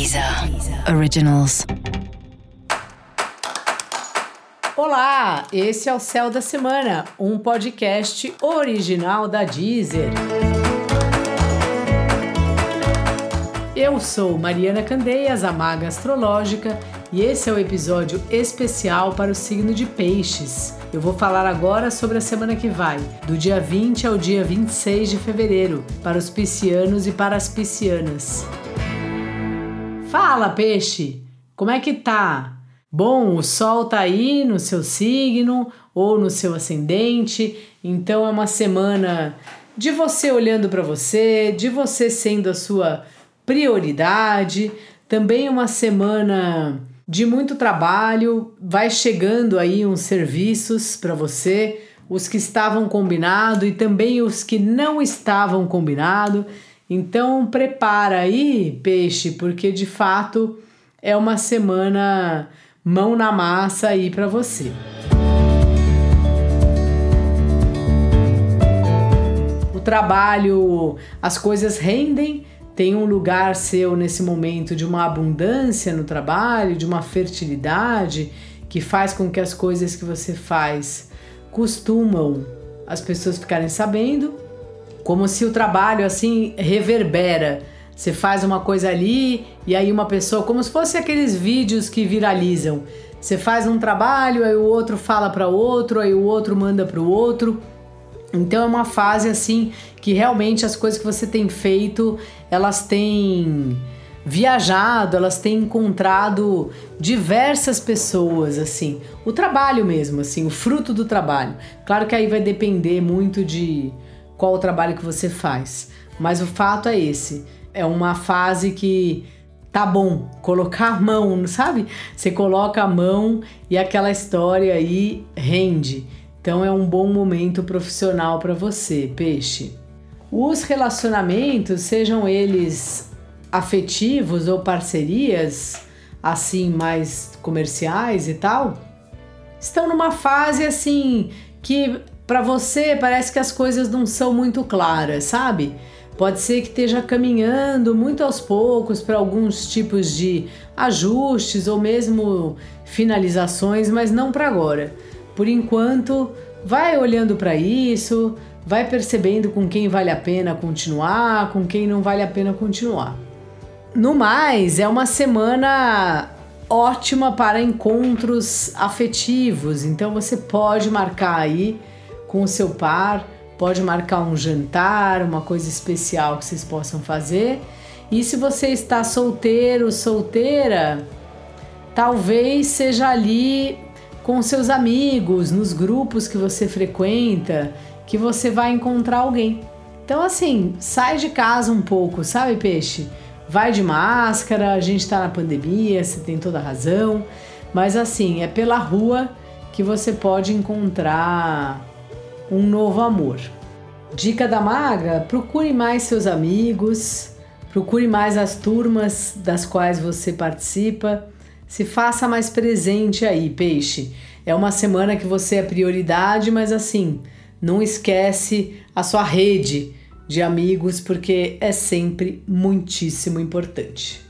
Deezer Originals. Olá, esse é o Céu da Semana, um podcast original da Deezer. Eu sou Mariana Candeias, a maga astrológica, e esse é o episódio especial para o signo de Peixes. Eu vou falar agora sobre a semana que vai, do dia 20 ao dia 26 de fevereiro, para os piscianos e para as piscianas. Fala, peixe! Como é que tá? Bom, o sol tá aí no seu signo ou no seu ascendente, então é uma semana de você olhando para você, de você sendo a sua prioridade. Também uma semana de muito trabalho, vai chegando aí uns serviços para você, os que estavam combinados e também os que não estavam combinados. Então prepara aí, peixe, porque de fato é uma semana mão na massa aí para você. O trabalho, as coisas rendem, tem um lugar seu nesse momento de uma abundância no trabalho, de uma fertilidade que faz com que as coisas que você faz costumam as pessoas ficarem sabendo, como se o trabalho assim reverbera. Você faz uma coisa ali e aí uma pessoa, como se fosse aqueles vídeos que viralizam. Você faz um trabalho, aí o outro fala para o outro, aí o outro manda para o outro. Então é uma fase assim que realmente as coisas que você tem feito, elas têm viajado, elas têm encontrado diversas pessoas, assim, o trabalho mesmo, assim, o fruto do trabalho. Claro que aí vai depender muito de qual o trabalho que você faz, mas o fato é esse. É uma fase que tá bom colocar a mão, sabe? Você coloca a mão e aquela história aí rende. Então é um bom momento profissional para você, peixe. Os relacionamentos, sejam eles afetivos ou parcerias, assim mais comerciais e tal, estão numa fase assim que para você parece que as coisas não são muito claras, sabe? Pode ser que esteja caminhando muito aos poucos para alguns tipos de ajustes ou mesmo finalizações, mas não para agora. Por enquanto, vai olhando para isso, vai percebendo com quem vale a pena continuar, com quem não vale a pena continuar. No mais, é uma semana ótima para encontros afetivos, então você pode marcar aí com o seu par, pode marcar um jantar, uma coisa especial que vocês possam fazer. E se você está solteiro, solteira, talvez seja ali com seus amigos, nos grupos que você frequenta, que você vai encontrar alguém. Então, assim, sai de casa um pouco, sabe, peixe? Vai de máscara, a gente tá na pandemia, você tem toda a razão, mas assim, é pela rua que você pode encontrar um novo amor. Dica da magra: procure mais seus amigos, procure mais as turmas das quais você participa se faça mais presente aí, peixe. É uma semana que você é prioridade, mas assim, não esquece a sua rede de amigos porque é sempre muitíssimo importante.